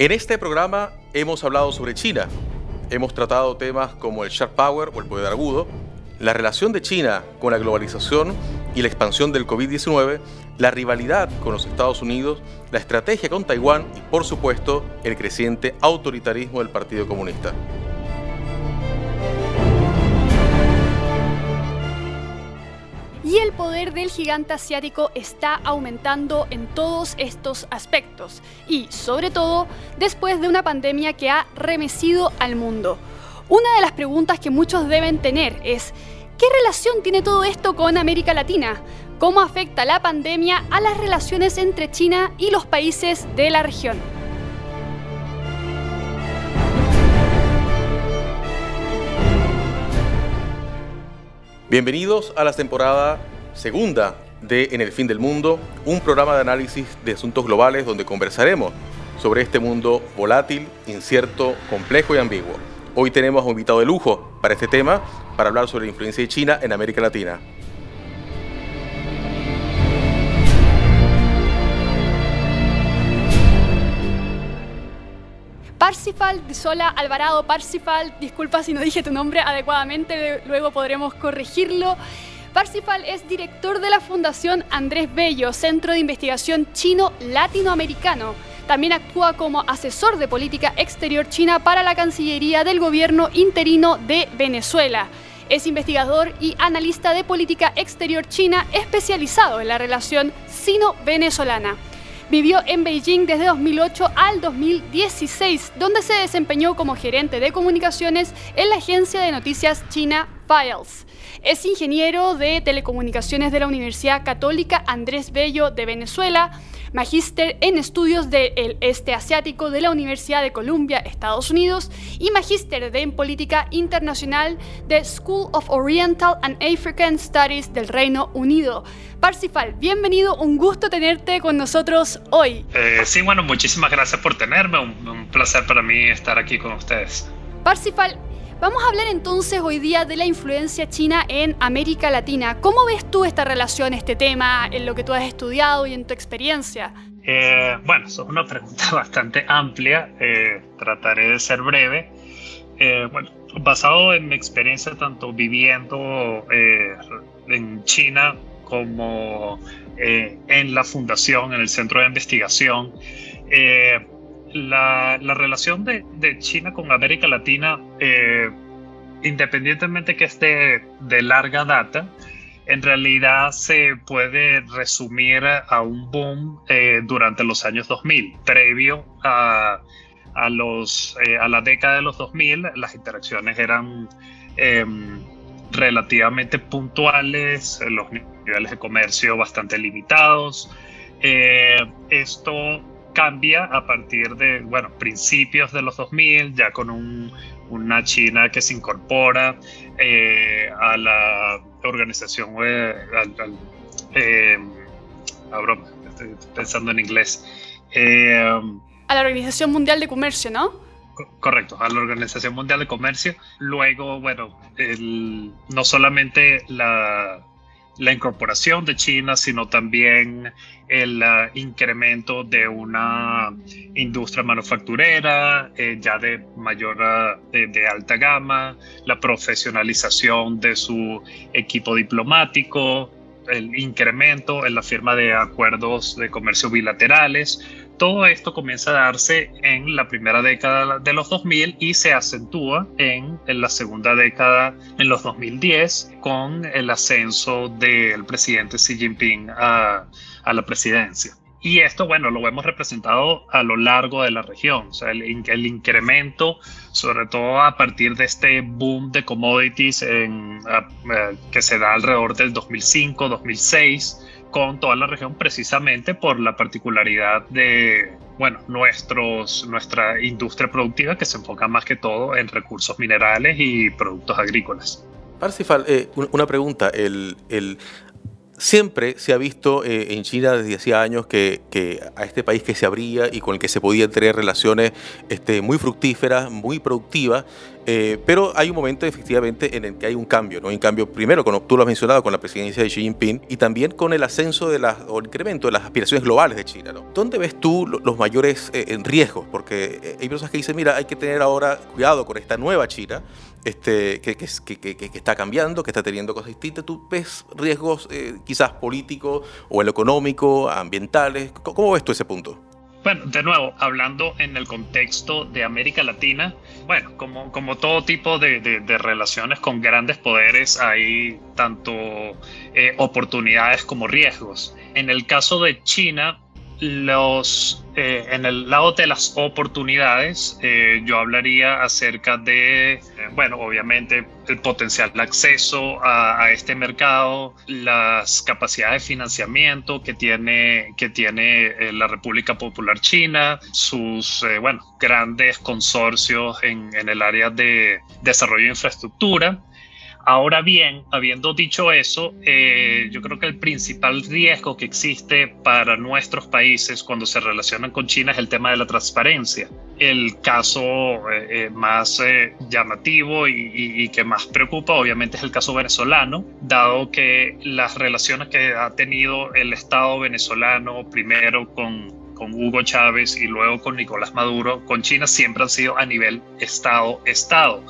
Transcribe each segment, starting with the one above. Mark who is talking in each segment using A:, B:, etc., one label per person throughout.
A: En este programa hemos hablado sobre China. Hemos tratado temas como el sharp power o el poder agudo, la relación de China con la globalización y la expansión del COVID-19, la rivalidad con los Estados Unidos, la estrategia con Taiwán y, por supuesto, el creciente autoritarismo del Partido Comunista.
B: Y el poder del gigante asiático está aumentando en todos estos aspectos y sobre todo después de una pandemia que ha remecido al mundo. Una de las preguntas que muchos deben tener es, ¿qué relación tiene todo esto con América Latina? ¿Cómo afecta la pandemia a las relaciones entre China y los países de la región?
A: Bienvenidos a la temporada segunda de En el fin del mundo, un programa de análisis de asuntos globales donde conversaremos sobre este mundo volátil, incierto, complejo y ambiguo. Hoy tenemos un invitado de lujo para este tema, para hablar sobre la influencia de China en América Latina.
B: Parsifal Sola Alvarado. Parsifal, disculpa si no dije tu nombre adecuadamente, luego podremos corregirlo. Parsifal es director de la Fundación Andrés Bello, Centro de Investigación Chino Latinoamericano. También actúa como asesor de política exterior china para la Cancillería del Gobierno interino de Venezuela. Es investigador y analista de política exterior china especializado en la relación sino-venezolana. Vivió en Beijing desde 2008 al 2016, donde se desempeñó como gerente de comunicaciones en la agencia de noticias China Files. Es ingeniero de telecomunicaciones de la Universidad Católica Andrés Bello de Venezuela, magíster en estudios del este asiático de la Universidad de Columbia, Estados Unidos, y magíster en política internacional de School of Oriental and African Studies del Reino Unido. Parsifal, bienvenido, un gusto tenerte con nosotros hoy.
C: Eh, sí, bueno, muchísimas gracias por tenerme, un, un placer para mí estar aquí con ustedes.
B: Parsifal, Vamos a hablar entonces hoy día de la influencia china en América Latina. ¿Cómo ves tú esta relación, este tema, en lo que tú has estudiado y en tu experiencia?
C: Eh, bueno, es una pregunta bastante amplia. Eh, trataré de ser breve. Eh, bueno, basado en mi experiencia tanto viviendo en China como en la fundación, en el centro de investigación, la, relación de, China con América Latina, eh, independientemente que esté de larga data, en realidad se puede resumir a un boom eh, durante los años 2000, previo a, los, eh, a la década de los 2000, las interacciones eran em, relativamente puntuales, los niveles de comercio bastante limitados. esto cambia a partir de, bueno, principios de los 2000, ya con una China que se incorpora eh, a la organización, eh, eh, estoy pensando en inglés.
B: a la Organización Mundial de Comercio, ¿no?
C: Correcto, a la Organización Mundial de Comercio. Luego, bueno, no solamente la, la incorporación de China, sino también el uh, incremento de una industria manufacturera eh, ya de mayor, uh, de, alta gama, la profesionalización de su equipo diplomático, el incremento en la firma de acuerdos de comercio bilaterales, todo esto comienza a darse en la primera década de los 2000 y se acentúa en, la segunda década, en los 2010, con el ascenso del presidente Xi Jinping a, la presidencia. Y esto, bueno, lo hemos representado a lo largo de la región, el, el, incremento, sobre todo a partir de este boom de commodities en, que se da alrededor del 2005, 2006, con toda la región precisamente por la particularidad de bueno, nuestros, nuestra industria productiva que se enfoca más que todo en recursos minerales y productos agrícolas.
A: Parsifal, eh, una pregunta. El, el, siempre se ha visto eh, en China desde hacía años que, a este país que se abría y con el que se podían tener relaciones este, muy fructíferas, muy productivas, Eh, pero hay un momento efectivamente en el que hay un cambio, ¿no? Un cambio primero, como tú lo has mencionado, con la presidencia de Xi Jinping y también con el ascenso de las, o el incremento de las aspiraciones globales de China. ¿Dónde ves tú los mayores eh, riesgos? Porque hay personas que dicen, mira, hay que tener ahora cuidado con esta nueva China, este, que, está cambiando, que está teniendo cosas distintas. ¿Tú ves riesgos quizás políticos o el económico, ambientales? ¿Cómo ves tú ese punto?
C: Bueno, de nuevo, hablando en el contexto de América Latina, bueno, como, como todo tipo de, de, relaciones con grandes poderes, hay tanto eh, oportunidades como riesgos. En el caso de China, los, eh, en el lado de las oportunidades, eh, yo hablaría acerca de, eh, bueno, obviamente el potencial de acceso a, este mercado, las capacidades de financiamiento que tiene, que tiene la República Popular China, sus, bueno, grandes consorcios en, en el área de desarrollo de infraestructura Ahora bien, habiendo dicho eso, eh, yo creo que el principal riesgo que existe para nuestros países cuando se relacionan con China es el tema de la transparencia. El caso eh, eh, más llamativo y, que más preocupa obviamente es el caso venezolano, dado que las relaciones que ha tenido el Estado venezolano primero con con Hugo Chávez y luego con Nicolás Maduro, con China siempre han sido a nivel Estado-Estado.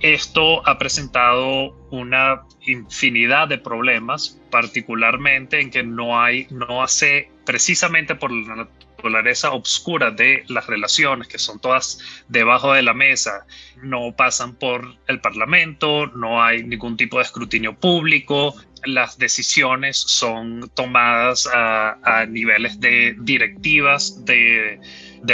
C: Esto ha presentado una infinidad de problemas, particularmente en que no hay, no hace, precisamente por la naturaleza oscura de las relaciones, que son todas debajo de la mesa, no pasan por el Parlamento, no hay ningún tipo de escrutinio público, las decisiones son tomadas a, niveles de directivas de,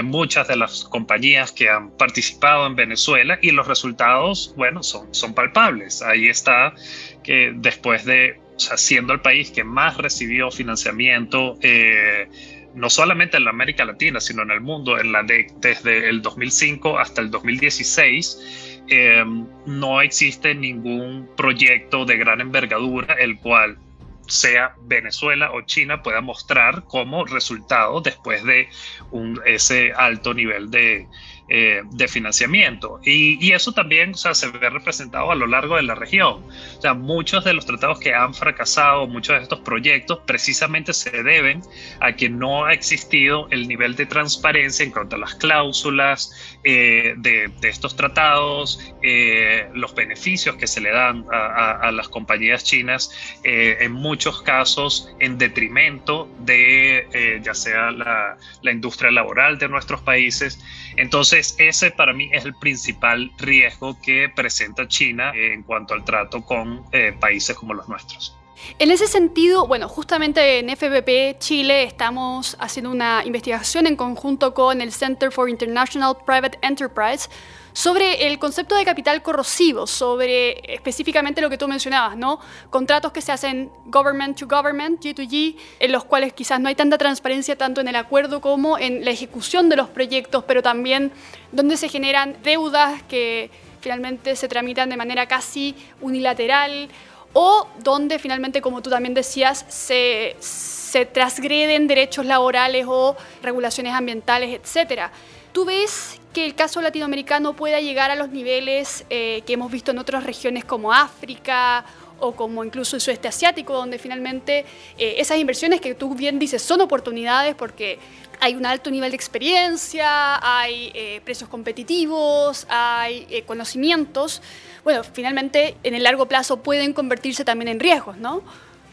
C: muchas de las compañías que han participado en Venezuela y los resultados, bueno, son, son palpables. Ahí está que después de, siendo el país que más recibió financiamiento, eh, no solamente en la América Latina, sino en el mundo, en la de, desde el 2005 hasta el 2016, Em, no existe ningún proyecto de gran envergadura el cual sea Venezuela o China pueda mostrar como resultado después de un, ese alto nivel de, eh, de financiamiento. Y, eso también o sea, se ve representado a lo largo de la región. O sea, muchos de los tratados que han fracasado, muchos de estos proyectos, precisamente se deben a que no ha existido el nivel de transparencia en cuanto a las cláusulas eh, de, estos tratados, eh, los beneficios que se le dan a, las compañías chinas, en muchos casos en detrimento de ya sea la, la industria laboral de nuestros países. Entonces, ese para mí es el principal riesgo que presenta China en cuanto al trato con eh, países como los nuestros.
B: En ese sentido, bueno, justamente en FBP Chile estamos haciendo una investigación en conjunto con el Center for International Private Enterprise sobre el concepto de capital corrosivo, sobre específicamente lo que tú mencionabas, ¿no? Contratos que se hacen government to government, G2G, en los cuales quizás no hay tanta transparencia tanto en el acuerdo como en la ejecución de los proyectos, pero también donde se generan deudas que finalmente se tramitan de manera casi unilateral o donde finalmente, como tú también decías, se, se transgreden derechos laborales o regulaciones ambientales, etc. ¿Tú ves que el caso latinoamericano pueda llegar a los niveles eh, que hemos visto en otras regiones como África o como incluso el sudeste asiático, donde finalmente eh, esas inversiones que tú bien dices son oportunidades porque hay un alto nivel de experiencia, hay eh, precios competitivos, hay conocimientos, bueno, finalmente en el largo plazo pueden convertirse también en riesgos, ¿no?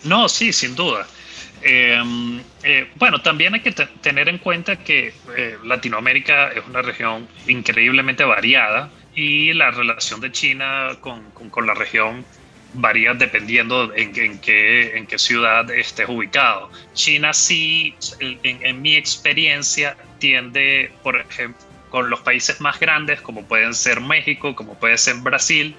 C: No, sí, sin duda. Em, eh, bueno, también hay que tener en cuenta que eh, Latinoamérica es una región increíblemente variada y la relación de China con, con, la región varía dependiendo en, en, qué, en qué ciudad estés ubicado. China sí, en, en mi experiencia, tiende, por ejemplo, con los países más grandes, como pueden ser México, como puede ser Brasil,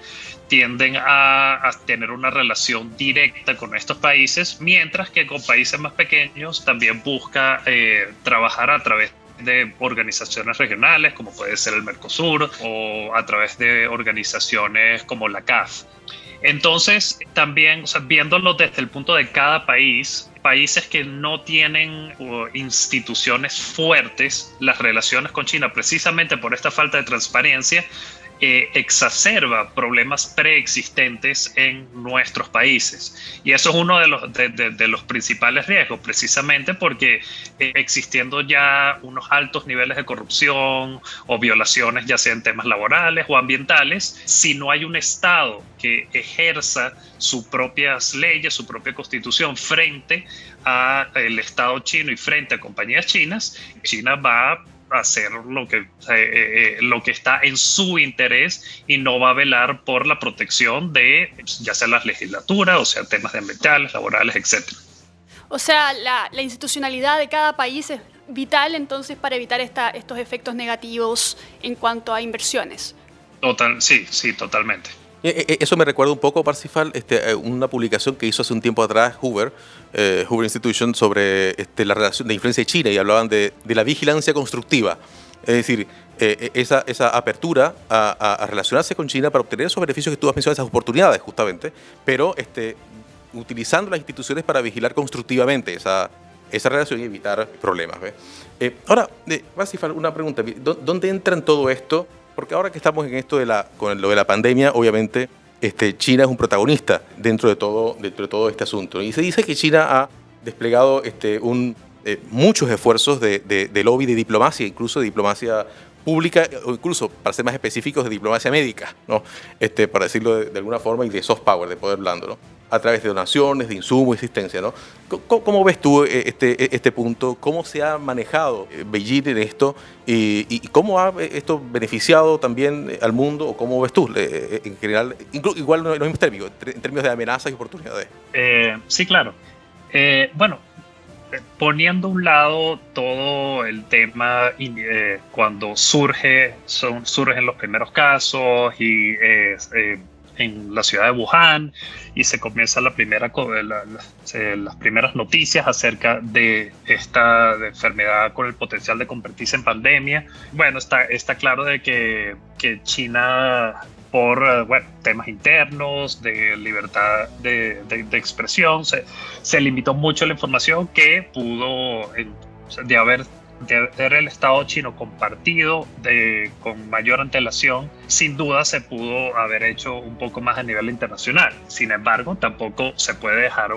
C: tienden a, tener una relación directa con estos países, mientras que con países más pequeños también busca eh, trabajar a través de organizaciones regionales, como puede ser el Mercosur, o a través de organizaciones como la CAF. Entonces, también, viéndolo desde el punto de cada país, países que no tienen instituciones fuertes, las relaciones con China, precisamente por esta falta de transparencia, exacerba problemas preexistentes en nuestros países. Y eso es uno de los, de, los principales riesgos, precisamente porque eh, existiendo ya unos altos niveles de corrupción o violaciones, ya sean temas laborales o ambientales, si no hay un Estado que ejerza sus propias leyes, su propia constitución frente al Estado chino y frente a compañías chinas, China va hacer lo que, eh, eh, lo que está en su interés y no va a velar por la protección de ya sea las legislaturas, o sea, temas de ambientales, laborales, etc.
B: O sea, la, institucionalidad de cada país es vital entonces para evitar esta, estos efectos negativos en cuanto a inversiones.
C: Total, sí, sí, totalmente.
A: Eh, eso me recuerda un poco, Parsifal, este, una publicación que hizo hace un tiempo atrás Hoover, eh, Hoover Institution sobre este, la relación de influencia de China y hablaban de, la vigilancia constructiva. Es decir, eh, esa, esa, apertura a, relacionarse con China para obtener esos beneficios que tú has mencionado, esas oportunidades justamente, pero este, utilizando las instituciones para vigilar constructivamente esa, esa relación y evitar problemas. Eh, ahora, eh, una pregunta. ¿Dónde entra en todo esto? Porque ahora que estamos en esto de la, con lo de la pandemia, obviamente este, China es un protagonista dentro de todo, dentro de todo este asunto. Y se dice que China ha desplegado este, un, eh, muchos esfuerzos de, de, lobby, de diplomacia, incluso de diplomacia pública, o incluso, para ser más específicos, de diplomacia médica, ¿no? este, para decirlo de, alguna forma, y de soft power, de poder blando, ¿no? A través de donaciones, de insumos, existencia. ¿no? ¿Cómo, ves tú eh, este, e, este punto? ¿Cómo se ha manejado eh, Beijing en esto? ¿Y, cómo ha eh, esto beneficiado también al mundo? ¿O cómo ves tú en general? Igual no, no en términos, en términos de amenazas y oportunidades.
C: sí, claro. bueno, poniendo a un lado todo el tema cuando surge, son, surgen los primeros casos y en la ciudad de Wuhan y se comienza la primera, las primeras noticias acerca de esta enfermedad con el potencial de convertirse en pandemia. Bueno, está, está claro de que, que China por bueno, temas internos, de libertad de, de, expresión, se, se, limitó mucho la información que pudo de haber de el Estado chino compartido de, con mayor antelación, sin duda se pudo haber hecho un poco más a nivel internacional. Sin embargo, tampoco se puede dejar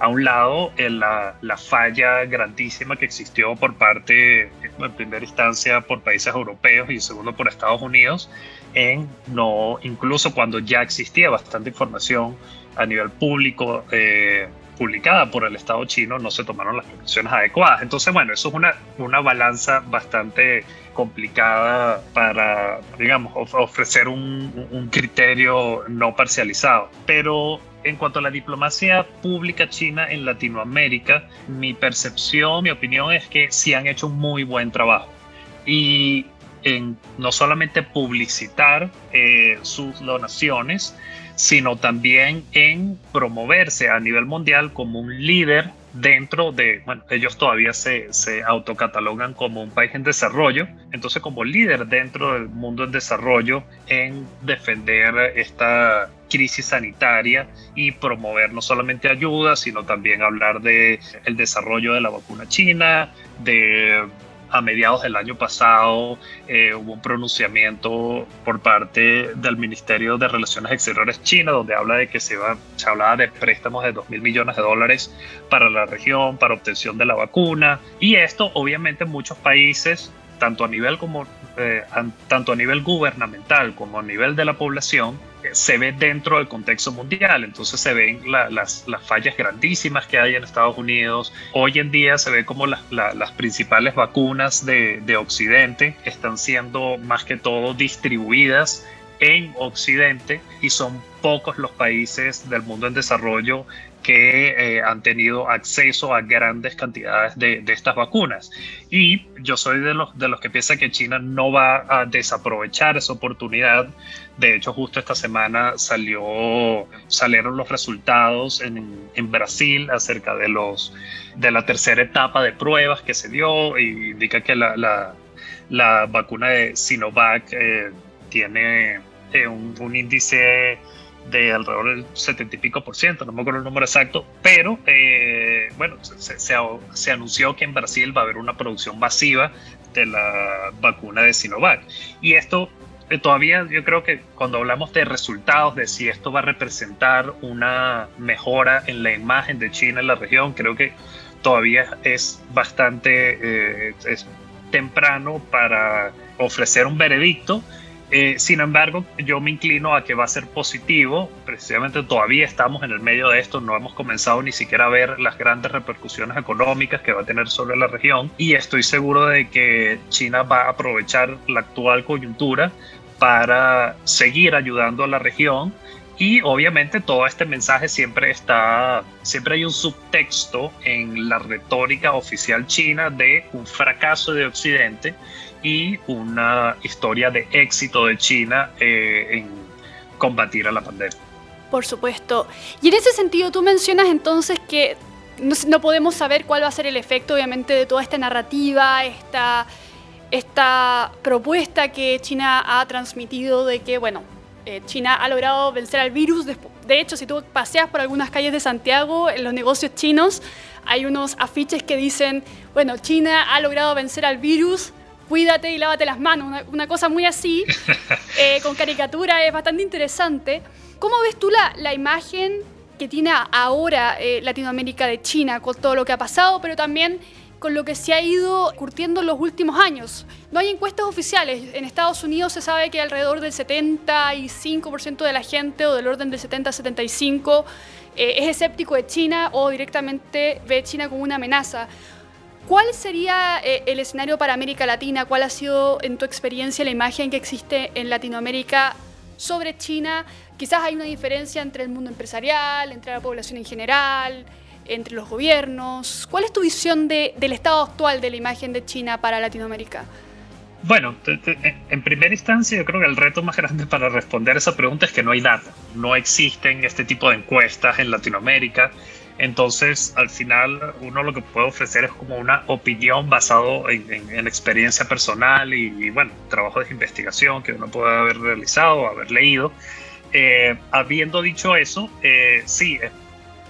C: a un lado la, la falla grandísima que existió por parte, en primera instancia, por países europeos y segundo por Estados Unidos, en no, incluso cuando ya existía bastante información a nivel público. Eh, publicada por el Estado chino no se tomaron las precauciones adecuadas. Entonces, bueno, eso es una, una balanza bastante complicada para, digamos, ofrecer un, criterio no parcializado. Pero en cuanto a la diplomacia pública china en Latinoamérica, mi percepción, mi opinión es que sí han hecho un muy buen trabajo. Y en no solamente publicitar eh, sus donaciones, sino también en promoverse a nivel mundial como un líder dentro de, bueno, ellos todavía se, se, autocatalogan como un país en desarrollo, entonces como líder dentro del mundo en desarrollo en defender esta crisis sanitaria y promover no solamente ayuda, sino también hablar de el desarrollo de la vacuna china, de a mediados del año pasado eh, hubo un pronunciamiento por parte del Ministerio de Relaciones Exteriores China, donde habla de que se, hablaba de préstamos de 2 mil millones de dólares para la región, para obtención de la vacuna. Y esto, obviamente, muchos países, tanto a nivel, como, eh, tanto a nivel gubernamental como a nivel de la población, se ve dentro del contexto mundial, entonces se ven las, fallas grandísimas que hay en Estados Unidos. Hoy en día se ve como las principales vacunas de, de Occidente están siendo más que todo distribuidas en Occidente y son pocos los países del mundo en desarrollo que eh, han tenido acceso a grandes cantidades de, estas vacunas. Y yo soy de los, de los que piensan que China no va a desaprovechar esa oportunidad. De hecho, justo esta semana salió, salieron los resultados en, en Brasil acerca de, los, de la tercera etapa de pruebas que se dio y indica que la, la, la vacuna de Sinovac eh, tiene eh, un, índice de alrededor del 70 y pico por ciento, no me acuerdo el número exacto, pero eh, bueno, se, se, anunció que en Brasil va a haber una producción masiva de la vacuna de Sinovac. Y esto eh, todavía yo creo que cuando hablamos de resultados, de si esto va a representar una mejora en la imagen de China en la región, creo que todavía es bastante es temprano para ofrecer un veredicto. Eh, sin embargo, yo me inclino a que va a ser positivo. Precisamente todavía estamos en el medio de esto, no hemos comenzado ni siquiera a ver las grandes repercusiones económicas que va a tener sobre la región. Y estoy seguro de que China va a aprovechar la actual coyuntura para seguir ayudando a la región. Y obviamente todo este mensaje siempre está, siempre hay un subtexto en la retórica oficial china de un fracaso de Occidente y una historia de éxito de China eh, en combatir a la pandemia.
B: Por supuesto. Y en ese sentido tú mencionas entonces que no, podemos saber cuál va a ser el efecto obviamente de toda esta narrativa, esta, esta propuesta que China ha transmitido de que, bueno, eh, China ha logrado vencer al virus. De hecho, si tú paseas por algunas calles de Santiago, en los negocios chinos, hay unos afiches que dicen, bueno, China ha logrado vencer al virus, cuídate y lávate las manos. Una, cosa muy así, eh, con caricatura, es bastante interesante. ¿Cómo ves tú la, la imagen que tiene ahora eh, Latinoamérica de China con todo lo que ha pasado, pero también con lo que se ha ido curtiendo en los últimos años. No hay encuestas oficiales. En Estados Unidos se sabe que alrededor del 75% de la gente, o del orden del 70-75%, eh, es escéptico de China o directamente ve China como una amenaza. ¿Cuál sería eh, el escenario para América Latina? ¿Cuál ha sido, en tu experiencia, la imagen que existe en Latinoamérica sobre China? Quizás hay una diferencia entre el mundo empresarial, entre la población en general, entre los gobiernos? ¿Cuál es tu visión del estado actual de la imagen de China para Latinoamérica?
C: Bueno, en primera instancia yo creo que el reto más grande para responder esa pregunta es que no hay data, no existen este tipo de encuestas en Latinoamérica, entonces al final uno lo que puede ofrecer es como una opinión basado en, experiencia personal y, bueno, trabajo de investigación que uno puede haber realizado, haber leído. Eh, habiendo dicho eso, eh, sí,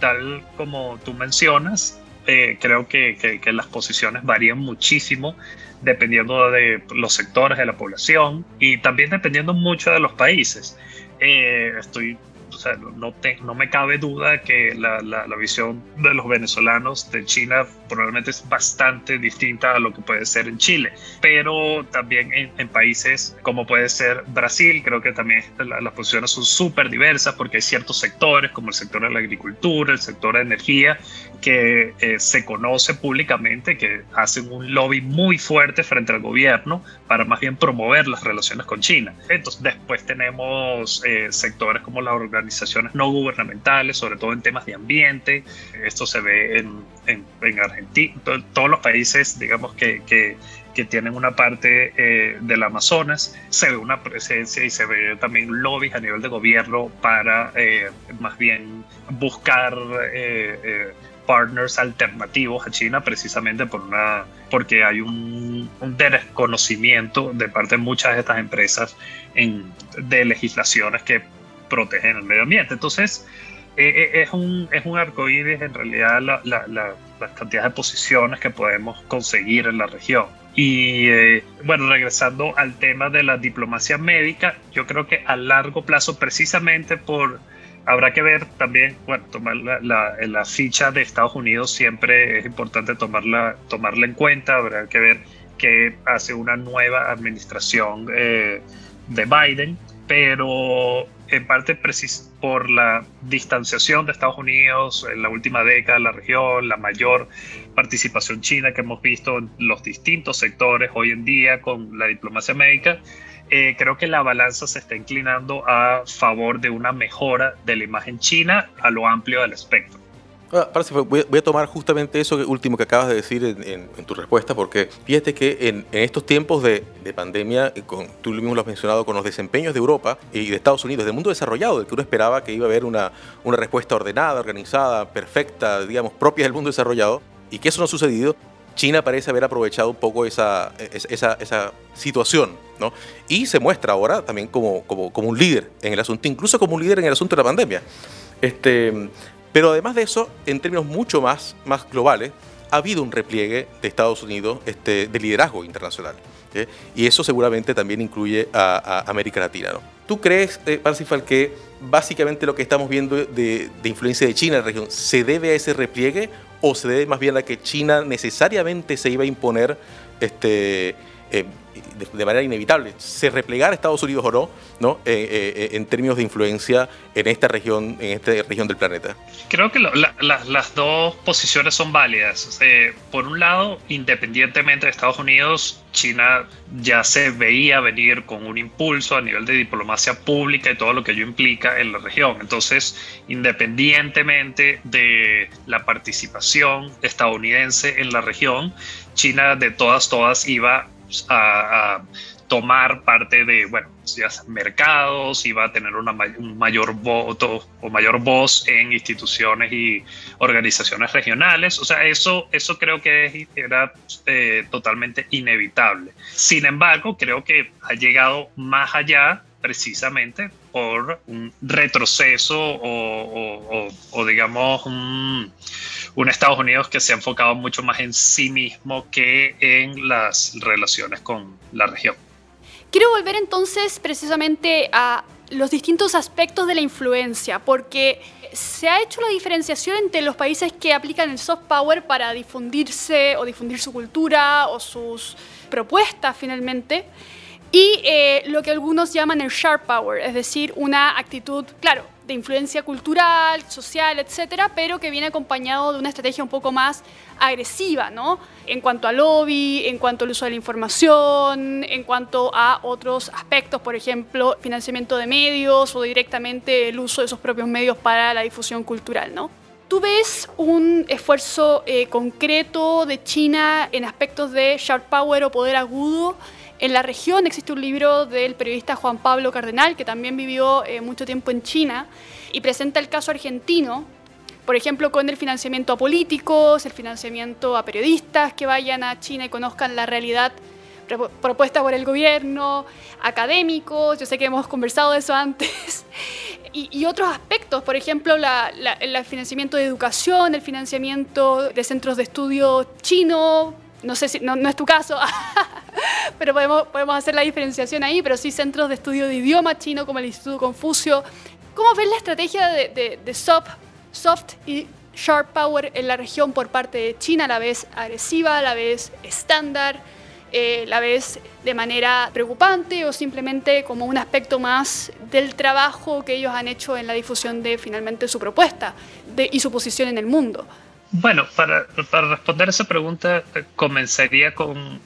C: tal como tú mencionas, eh, creo que, que, las posiciones varían muchísimo dependiendo de los sectores de la población y también dependiendo mucho de los países. Eh, estoy o sea, no, me cabe duda que la, la, visión de los venezolanos de China probablemente es bastante distinta a lo que puede ser en Chile, pero también en, países como puede ser Brasil, creo que también las posiciones son súper diversas porque hay ciertos sectores como el sector de la agricultura, el sector de energía, que eh, se conoce públicamente que hacen un lobby muy fuerte frente al gobierno para más bien promover las relaciones con China. Entonces después tenemos eh, sectores como las organizaciones organizaciones no gubernamentales, sobre todo en temas de ambiente. Esto se ve en, en, Argentina, todos los países, digamos, que, que, tienen una parte eh, del Amazonas, se ve una presencia y se ve también lobbies a nivel de gobierno para eh, más bien buscar eh, partners alternativos a China precisamente por una, porque hay un, un, desconocimiento de parte de muchas de estas empresas en, de legislaciones que protegen el medio ambiente. Entonces, eh, eh, es un, es un arcoíris en realidad la, la, cantidad de posiciones que podemos conseguir en la región. Y eh, bueno, regresando al tema de la diplomacia médica, yo creo que a largo plazo, precisamente por, habrá que ver también, bueno, tomar la, la, ficha de Estados Unidos siempre es importante tomarla, tomarla en cuenta, habrá que ver qué hace una nueva administración de Biden, pero en parte por la distanciación de Estados Unidos en la última década en la región, la mayor participación china que hemos visto en los distintos sectores hoy en día con la diplomacia médica, eh, creo que la balanza se está inclinando a favor de una mejora de la imagen china a lo amplio del espectro.
A: Ah, voy, a tomar justamente eso último que acabas de decir en, tu respuesta, porque fíjate que en, estos tiempos de, pandemia, tú mismo lo has mencionado, con los desempeños de Europa y de Estados Unidos, del mundo desarrollado, del que uno esperaba que iba a haber una, respuesta ordenada, organizada, perfecta, digamos, propia del mundo desarrollado, y que eso no ha sucedido, China parece haber aprovechado un poco esa, esa, situación, ¿no? Y se muestra ahora también como, como, un líder en el asunto, incluso como un líder en el asunto de la pandemia. Este, pero además de eso, en términos mucho más, más globales, ha habido un repliegue de Estados Unidos este, de liderazgo internacional. Y eso seguramente también incluye a, América Latina. ¿no? ¿Tú crees, eh, Parsifal, que básicamente lo que estamos viendo de, de, influencia de China en la región se debe a ese repliegue o se debe más bien a que China necesariamente se iba a imponer este, eh, de, manera inevitable, se replegara Estados Unidos o no, ¿no? Eh, eh, en términos de influencia en esta región, en esta región del planeta.
C: Creo que las dos posiciones son válidas. por un lado, independientemente de Estados Unidos, China ya se veía venir con un impulso a nivel de diplomacia pública y todo lo que ello implica en la región. Entonces, independientemente de la participación estadounidense en la región, China de todas, todas iba a, tomar parte de, bueno, mercados, iba a tener un mayor voto o mayor voz en instituciones y organizaciones regionales. O sea, eso, eso creo que era eh, totalmente inevitable. Sin embargo, creo que ha llegado más allá precisamente por un retroceso o, digamos, un un Estados Unidos que se ha enfocado mucho más en sí mismo que en las relaciones con la región.
B: Quiero volver entonces precisamente a los distintos aspectos de la influencia, porque se ha hecho la diferenciación entre los países que aplican el soft power para difundirse o difundir su cultura o sus propuestas finalmente, y eh, lo que algunos llaman el sharp power, es decir, una actitud, claro, de influencia cultural, social, etcétera, pero que viene acompañado de una estrategia un poco más agresiva, ¿no? En cuanto al lobby, en cuanto al uso de la información, en cuanto a otros aspectos, por ejemplo, financiamiento de medios o directamente el uso de esos propios medios para la difusión cultural, ¿no? ¿Tú ves un esfuerzo eh, concreto de China en aspectos de sharp power o poder agudo? En la región existe un libro del periodista Juan Pablo Cardenal, que también vivió eh, mucho tiempo en China, y presenta el caso argentino, por ejemplo, con el financiamiento a políticos, el financiamiento a periodistas que vayan a China y conozcan la realidad propuesta por el gobierno, académicos, yo sé que hemos conversado de eso antes, y, otros aspectos, por ejemplo, el financiamiento de educación, el financiamiento de centros de estudio chino, no sé si, no, es tu caso, pero podemos, podemos hacer la diferenciación ahí, pero sí centros de estudio de idioma chino como el Instituto Confucio. ¿Cómo ves la estrategia de, soft, soft y sharp power en la región por parte de China, a la vez agresiva, a la vez estándar, eh, la vez de manera preocupante o simplemente como un aspecto más del trabajo que ellos han hecho en la difusión de finalmente su propuesta y su posición en el mundo?
C: Bueno, para, para responder esa pregunta, eh, comenzaría con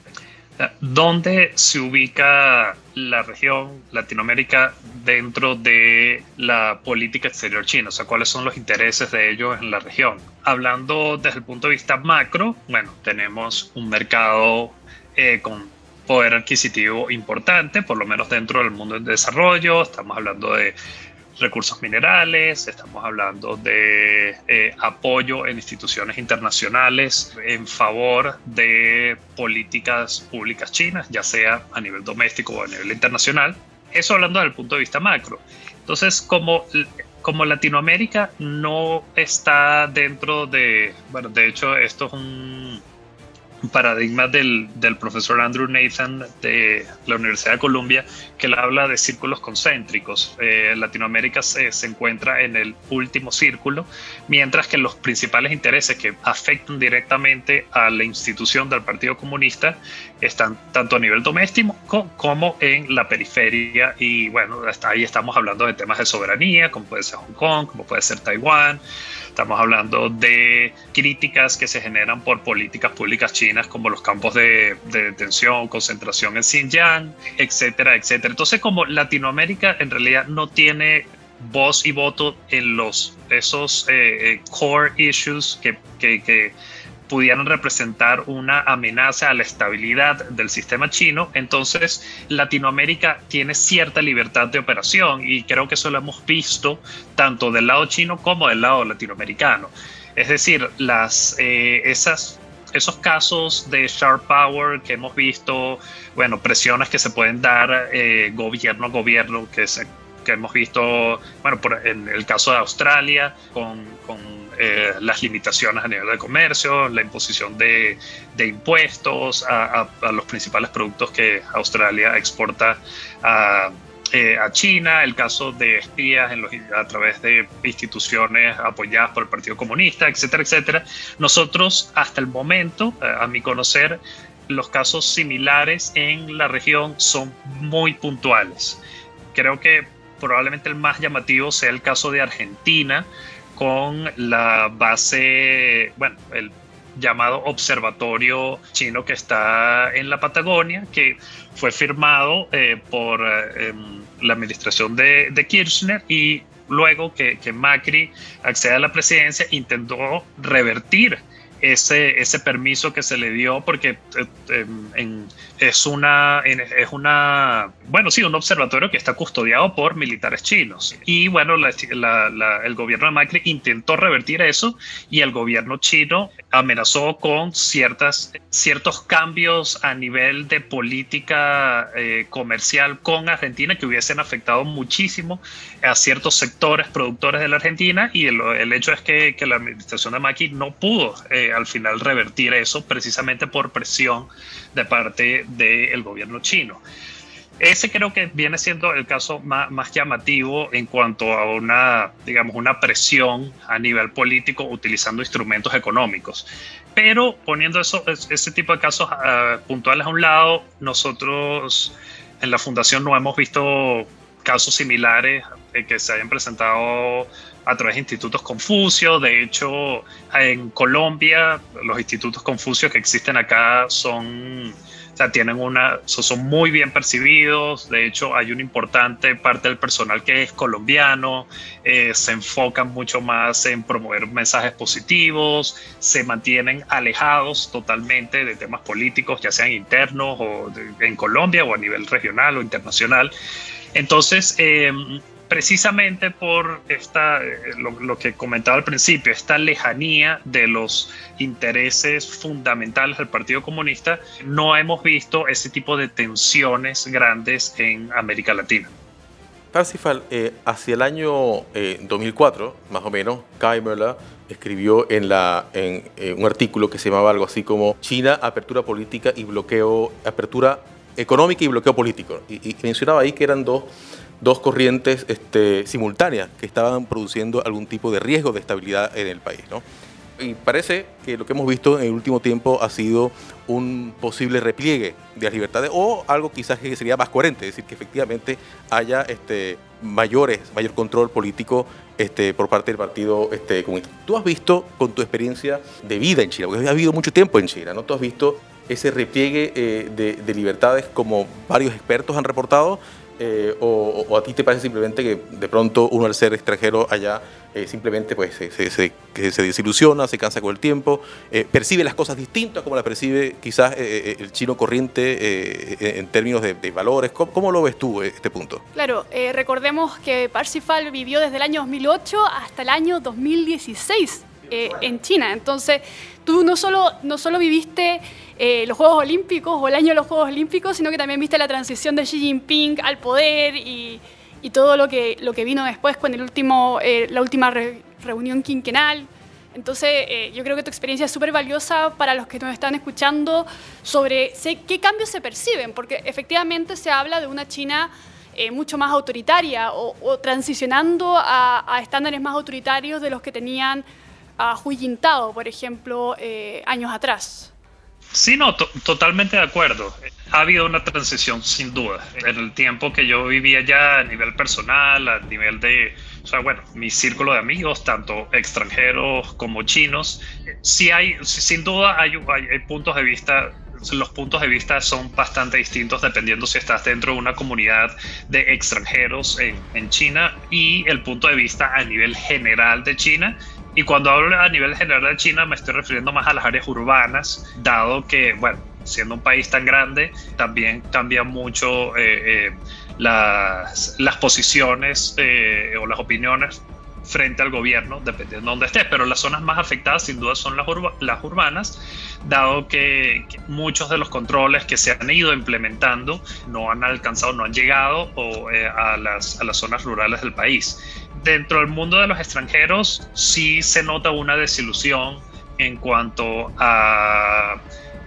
C: eh, dónde se ubica la región Latinoamérica dentro de la política exterior china, o sea, cuáles son los intereses de ellos en la región. Hablando desde el punto de vista macro, bueno, tenemos un mercado eh, con poder adquisitivo importante, por lo menos dentro del mundo en desarrollo, estamos hablando de recursos minerales, estamos hablando de eh, apoyo en instituciones internacionales en favor de políticas públicas chinas, ya sea a nivel doméstico o a nivel internacional. Eso hablando desde el punto de vista macro. Entonces, como, como Latinoamérica no está dentro de, bueno, de hecho esto es un, paradigma del, del, profesor Andrew Nathan de la Universidad de Columbia, que él habla de círculos concéntricos. Eh, Latinoamérica se, se, encuentra en el último círculo, mientras que los principales intereses que afectan directamente a la institución del Partido Comunista están tanto a nivel doméstico como en la periferia. Y bueno, hasta ahí estamos hablando de temas de soberanía, como puede ser Hong Kong, como puede ser Taiwán. Estamos hablando de críticas que se generan por políticas públicas chinas como los campos de, detención, concentración en Xinjiang, etcétera, etcétera. Entonces, como Latinoamérica en realidad no tiene voz y voto en los esos eh, eh, core issues que, que, que pudieran representar una amenaza a la estabilidad del sistema chino, entonces Latinoamérica tiene cierta libertad de operación y creo que eso lo hemos visto tanto del lado chino como del lado latinoamericano. Es decir, las, eh, esas esos casos de sharp power que hemos visto, bueno, presiones que se pueden dar eh, gobierno a gobierno, que, que hemos visto, bueno, en el caso de Australia, con, eh, las limitaciones a nivel de comercio, la imposición de, impuestos a, los principales productos que Australia exporta a, eh, a China, el caso de espías en los, a través de instituciones apoyadas por el Partido Comunista, etcétera, etcétera. Nosotros, hasta el momento, a mi conocer, los casos similares en la región son muy puntuales. Creo que probablemente el más llamativo sea el caso de Argentina con la base, bueno, el llamado Observatorio Chino que está en la Patagonia, que fue firmado eh, por em, la administración de, Kirchner y luego que, Macri accede a la presidencia intentó revertir ese, ese permiso que se le dio porque eh, en, es una, es una, bueno, sí, un observatorio que está custodiado por militares chinos. Y bueno, el gobierno de Macri intentó revertir eso y el gobierno chino amenazó con ciertas, ciertos cambios a nivel de política eh, comercial con Argentina que hubiesen afectado muchísimo a ciertos sectores productores de la Argentina y el, el hecho es que, que, la administración de Macri no pudo eh, al final revertir eso precisamente por presión de parte del gobierno chino. Ese creo que viene siendo el caso más, llamativo en cuanto a una, digamos, una presión a nivel político utilizando instrumentos económicos. Pero poniendo eso, ese tipo de casos ah, puntuales a un lado, nosotros en la fundación no hemos visto casos similares eh, que se hayan presentado a través de institutos Confucio. De hecho, en Colombia, los institutos Confucio que existen acá son sea, tienen una, son muy bien percibidos, de hecho hay una importante parte del personal que es colombiano, eh, se enfocan mucho más en promover mensajes positivos, se mantienen alejados totalmente de temas políticos, ya sean internos o en Colombia o a nivel regional o internacional. Entonces, eh, precisamente por esta, eh, lo, que comentaba al principio, esta lejanía de los intereses fundamentales del Partido Comunista, no hemos visto ese tipo de tensiones grandes en América Latina.
A: Parsifal, eh, hacia el año 2004, eh, más o menos, Kai escribió en, la, en, un artículo que se llamaba algo así como China, apertura política y bloqueo, apertura económica y bloqueo político. y mencionaba ahí que eran dos dos corrientes este, simultáneas que estaban produciendo algún tipo de riesgo de estabilidad en el país. ¿no? Y parece que lo que hemos visto en el último tiempo ha sido un posible repliegue de las libertades o algo quizás que sería más coherente, es decir, que efectivamente haya este, mayores, mayor control político este, por parte del Partido este, Comunista. Tú has visto con tu experiencia de vida en China, porque has vivido mucho tiempo en China, ¿no? Tú has visto ese repliegue eh, de, de libertades como varios expertos han reportado, eh, o, a ti te parece simplemente que de pronto uno al ser extranjero allá eh, simplemente pues se, se, se, desilusiona, se cansa con el tiempo, eh, percibe las cosas distintas como las percibe quizás el chino corriente en términos de, valores. ¿Cómo, lo ves tú este punto?
B: Claro, recordemos que Parsifal vivió desde el año 2008 hasta el año 2016 en China, entonces tú no solo, no solo viviste eh, los Juegos Olímpicos o el año de los Juegos Olímpicos, sino que también viste la transición de Xi Jinping al poder y, y todo lo que, lo que vino después con el último, eh, la última reunión quinquenal. Entonces, eh, yo creo que tu experiencia es súper valiosa para los que nos están escuchando sobre qué cambios se perciben, porque efectivamente se habla de una China mucho más autoritaria o, transicionando a, a, estándares más autoritarios de los que tenían a Hu Jintao, por ejemplo, eh, años atrás.
C: Sí, no, totalmente de acuerdo. Ha habido una transición sin duda. En el tiempo que yo vivía ya a nivel personal, a nivel de, o sea, bueno, mi círculo de amigos, tanto extranjeros como chinos, sí hay, sin duda hay, hay, puntos de vista los puntos de vista son bastante distintos dependiendo si estás dentro de una comunidad de extranjeros en, en, China y el punto de vista a nivel general de China y cuando hablo a nivel general de China me estoy refiriendo más a las áreas urbanas, dado que, bueno, siendo un país tan grande, también cambia mucho eh, eh, las, las, posiciones eh, o las opiniones frente al gobierno, dependiendo de dónde estés, pero las zonas más afectadas sin duda son las, urbanas, dado que, muchos de los controles que se han ido implementando no han alcanzado, no han llegado a, las, a las zonas rurales del país dentro del mundo de los extranjeros sí se nota una desilusión en cuanto a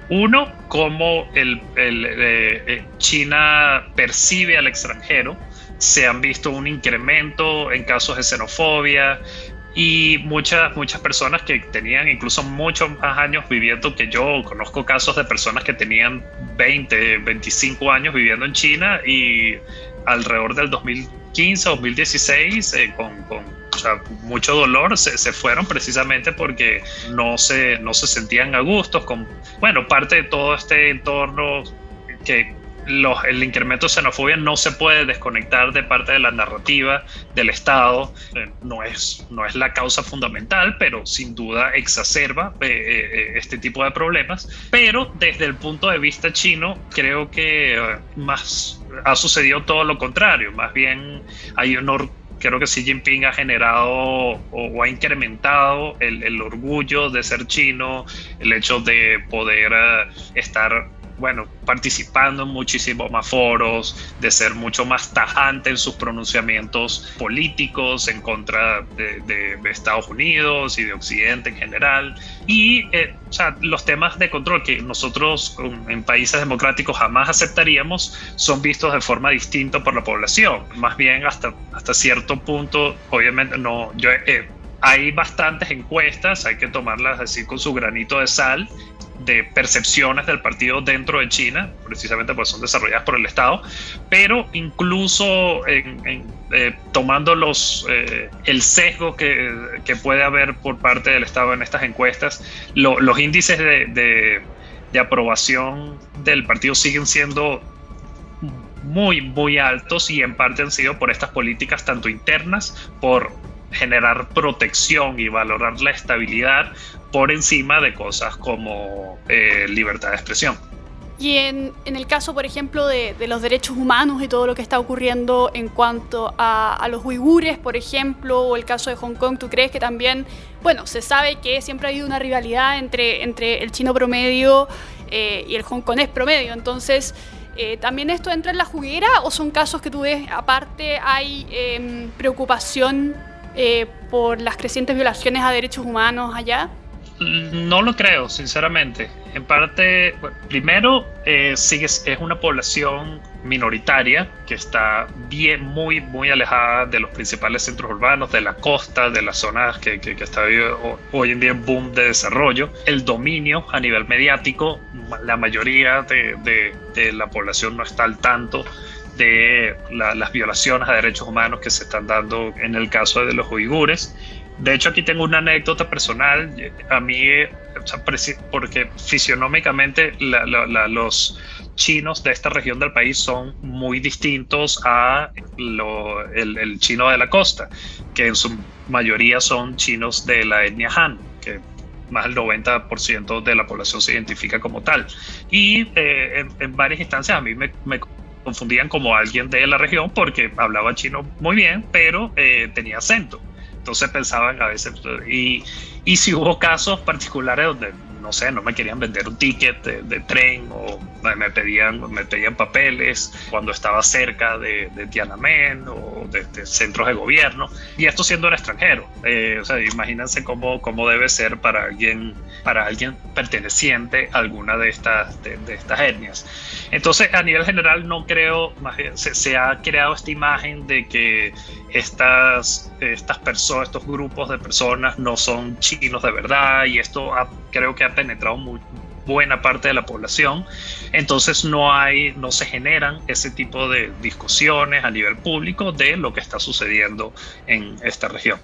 C: uno, cómo el, eh, eh, China percibe al extranjero. Se han visto un incremento en casos de xenofobia, y muchas, muchas personas que tenían incluso muchos más años viviendo que yo. Conozco casos de personas que tenían 20, 25 años viviendo en China y alrededor del 2015, 2016, eh, con, con mucho dolor, se, se, fueron precisamente porque no se, no se sentían a gusto con, bueno, parte de todo este entorno que el incremento de xenofobia no se puede desconectar de parte de la narrativa del Estado. Eh, no, es, no es la causa fundamental, pero sin duda exacerba eh, eh, este tipo de problemas. Pero desde el punto de vista chino, creo que más ha sucedido todo lo contrario. Más bien hay un creo que Xi Jinping ha generado o, ha incrementado el, el, orgullo de ser chino, el hecho de poder estar bueno, participando en muchísimos más foros, de ser mucho más tajante en sus pronunciamientos políticos en contra de, Estados Unidos y de Occidente en general. Y eh, o sea, los temas de control que nosotros en países democráticos jamás aceptaríamos son vistos de forma distinta por la población. Más bien hasta, hasta cierto punto, obviamente no, yo... Eh, hay bastantes encuestas, hay que tomarlas así con su granito de sal, de percepciones del partido dentro de China, precisamente porque son desarrolladas por el Estado, pero incluso eh, tomando los, eh, el sesgo que, que, puede haber por parte del Estado en estas encuestas, los índices de, de, de aprobación del partido siguen siendo muy, muy altos y en parte han sido por estas políticas tanto internas, por generar protección y valorar la estabilidad por encima de cosas como eh, libertad de expresión.
B: Y en, en, el caso, por ejemplo, de, de, los derechos humanos y todo lo que está ocurriendo en cuanto a, a, los uigures, por ejemplo, o el caso de Hong Kong, ¿tú crees que también, bueno, se sabe que siempre ha habido una rivalidad entre, entre el chino promedio eh, y el hongkonés promedio? Entonces, eh, ¿también esto entra en la juguera o son casos que tú ves, aparte, hay eh, preocupación eh, por las crecientes violaciones a derechos humanos allá?
C: No lo creo, sinceramente. En parte, primero, eh, sigue, es una población minoritaria que está bien, muy, muy alejada de los principales centros urbanos, de la costa, de las zonas que, que, está hoy en día en boom de desarrollo. El dominio a nivel mediático, la mayoría de, de, de la población no está al tanto de las violaciones a derechos humanos que se están dando en el caso de los uigures. De hecho, aquí tengo una anécdota personal. A mí, porque fisionómicamente los chinos de esta región del país son muy distintos a el, chino de la costa, que en su mayoría son chinos de la etnia Han, que más del 90% de la población se identifica como tal. Y eh, en, varias instancias a mí me, me confundían como alguien de la región porque hablaba chino muy bien, pero eh, tenía acento. Entonces pensaban a veces, y, y si hubo casos particulares donde no sé, no me querían vender un ticket de, tren o me pedían, me pedían papeles cuando estaba cerca de, Tiananmen o de, centros de gobierno. Y esto siendo un extranjero. Eh, o sea, imagínense cómo, cómo debe ser para alguien, para alguien perteneciente a alguna de estas, de, estas etnias. Entonces, a nivel general, no creo, se, se ha creado esta imagen de que estas, estas personas, estos grupos de personas no son chinos de verdad y esto creo que ha penetrado muy buena parte de la población. Entonces no hay, no se generan ese tipo de discusiones a nivel público de lo que está sucediendo en esta región.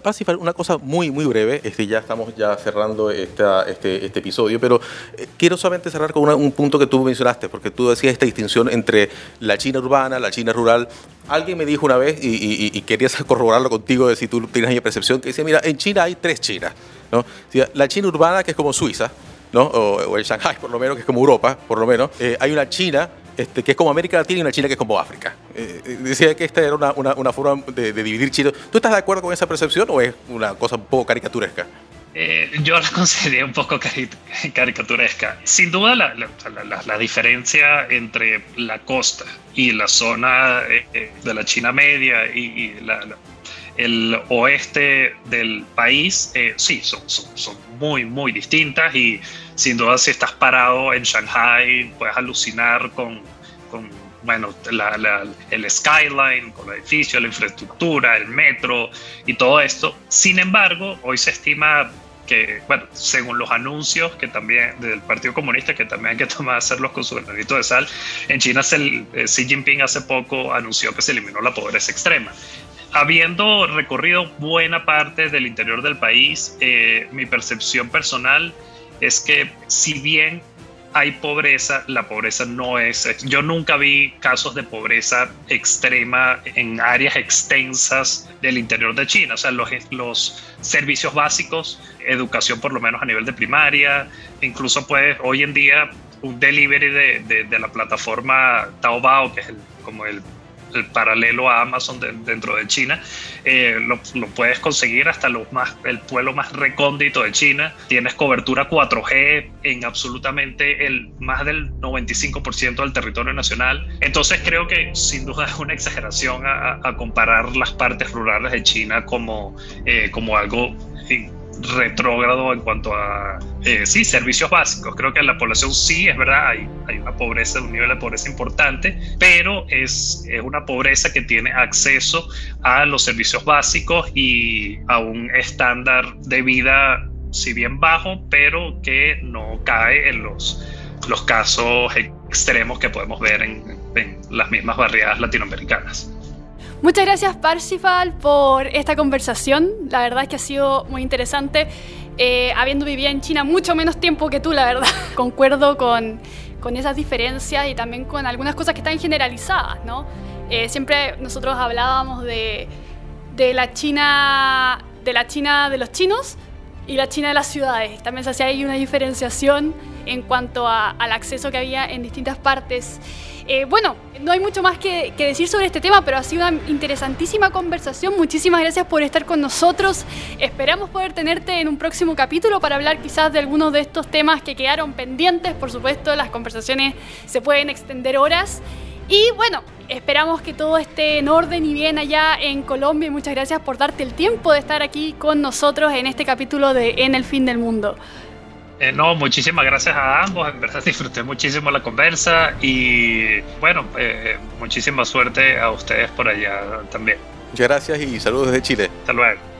A: Parsifal, una cosa muy, muy breve, este, ya estamos ya cerrando esta, este, este episodio, pero eh, quiero solamente cerrar con un punto que tú mencionaste, porque tú decías esta distinción entre la China urbana, la China rural. Alguien me dijo una vez, y, y, querías corroborarlo contigo, de si tú tienes mi percepción, que decía, mira, en China hay tres Chinas. ¿no? La China urbana, que es como Suiza, ¿no? o, o el Shanghai, por lo menos, que es como Europa, por lo menos. Eh, hay una China este, que es como América Latina y una China que es como África. Eh, eh, decía que esta era una, una, forma de, dividir Chile. ¿Tú estás de acuerdo con esa percepción o es una cosa un poco caricaturesca?
C: Eh, yo la considero un poco caricaturesca. Sin duda, la, la, la, diferencia entre la costa y la zona de la China media y, el oeste del país, eh, sí, son, son, muy, muy distintas y sin duda si estás parado en Shanghai puedes alucinar con, con bueno, el skyline, con el edificio, la infraestructura, el metro y todo esto. Sin embargo, hoy se estima que, bueno, según los anuncios que también del Partido Comunista, que también hay que tomar hacerlos con su granito de sal, en China se, eh, Xi Jinping hace poco anunció que se eliminó la pobreza extrema. Habiendo recorrido buena parte del interior del país, eh, mi percepción personal es que si bien hay pobreza, la pobreza no es... Yo nunca vi casos de pobreza extrema en áreas extensas del interior de China. O sea, los, los servicios básicos, educación por lo menos a nivel de primaria, incluso pues hoy en día un delivery de, de, la plataforma Taobao, que es como el el paralelo a Amazon dentro de China, eh, lo, puedes conseguir hasta los más, el pueblo más recóndito de China. Tienes cobertura 4G en absolutamente el más del 95% del territorio nacional. Entonces creo que sin duda es una exageración a, comparar las partes rurales de China como, eh, como algo retrógrado en cuanto a, eh, sí, servicios básicos. Creo que en la población sí, es verdad, hay, hay una pobreza, un nivel de pobreza importante, pero es, es una pobreza que tiene acceso a los servicios básicos y a un estándar de vida, si bien bajo, pero que no cae en los, los casos extremos que podemos ver en, en las mismas barriadas latinoamericanas.
B: Muchas gracias Parsifal por esta conversación. La verdad es que ha sido muy interesante. Eh, habiendo vivido en China mucho menos tiempo que tú, la verdad. Concuerdo con, con esas diferencias y también con algunas cosas que están generalizadas, ¿no? Eh, siempre nosotros hablábamos de, de, la China, de la China de los chinos y la China de las ciudades. También se hacía ahí una diferenciación en cuanto al acceso que había en distintas partes. Eh, bueno, no hay mucho más que, decir sobre este tema, pero ha sido una interesantísima conversación. Muchísimas gracias por estar con nosotros. Esperamos poder tenerte en un próximo capítulo para hablar quizás de algunos de estos temas que quedaron pendientes. Por supuesto, las conversaciones se pueden extender horas. Y bueno, esperamos que todo esté en orden y bien allá en Colombia. muchas gracias por darte el tiempo de estar aquí con nosotros en este capítulo de En el fin del mundo.
C: Eh, no, muchísimas gracias a ambos. En verdad disfruté muchísimo la conversa y bueno, eh, muchísima suerte a ustedes por allá también.
A: Muchas gracias y saludos desde Chile.
C: Hasta luego.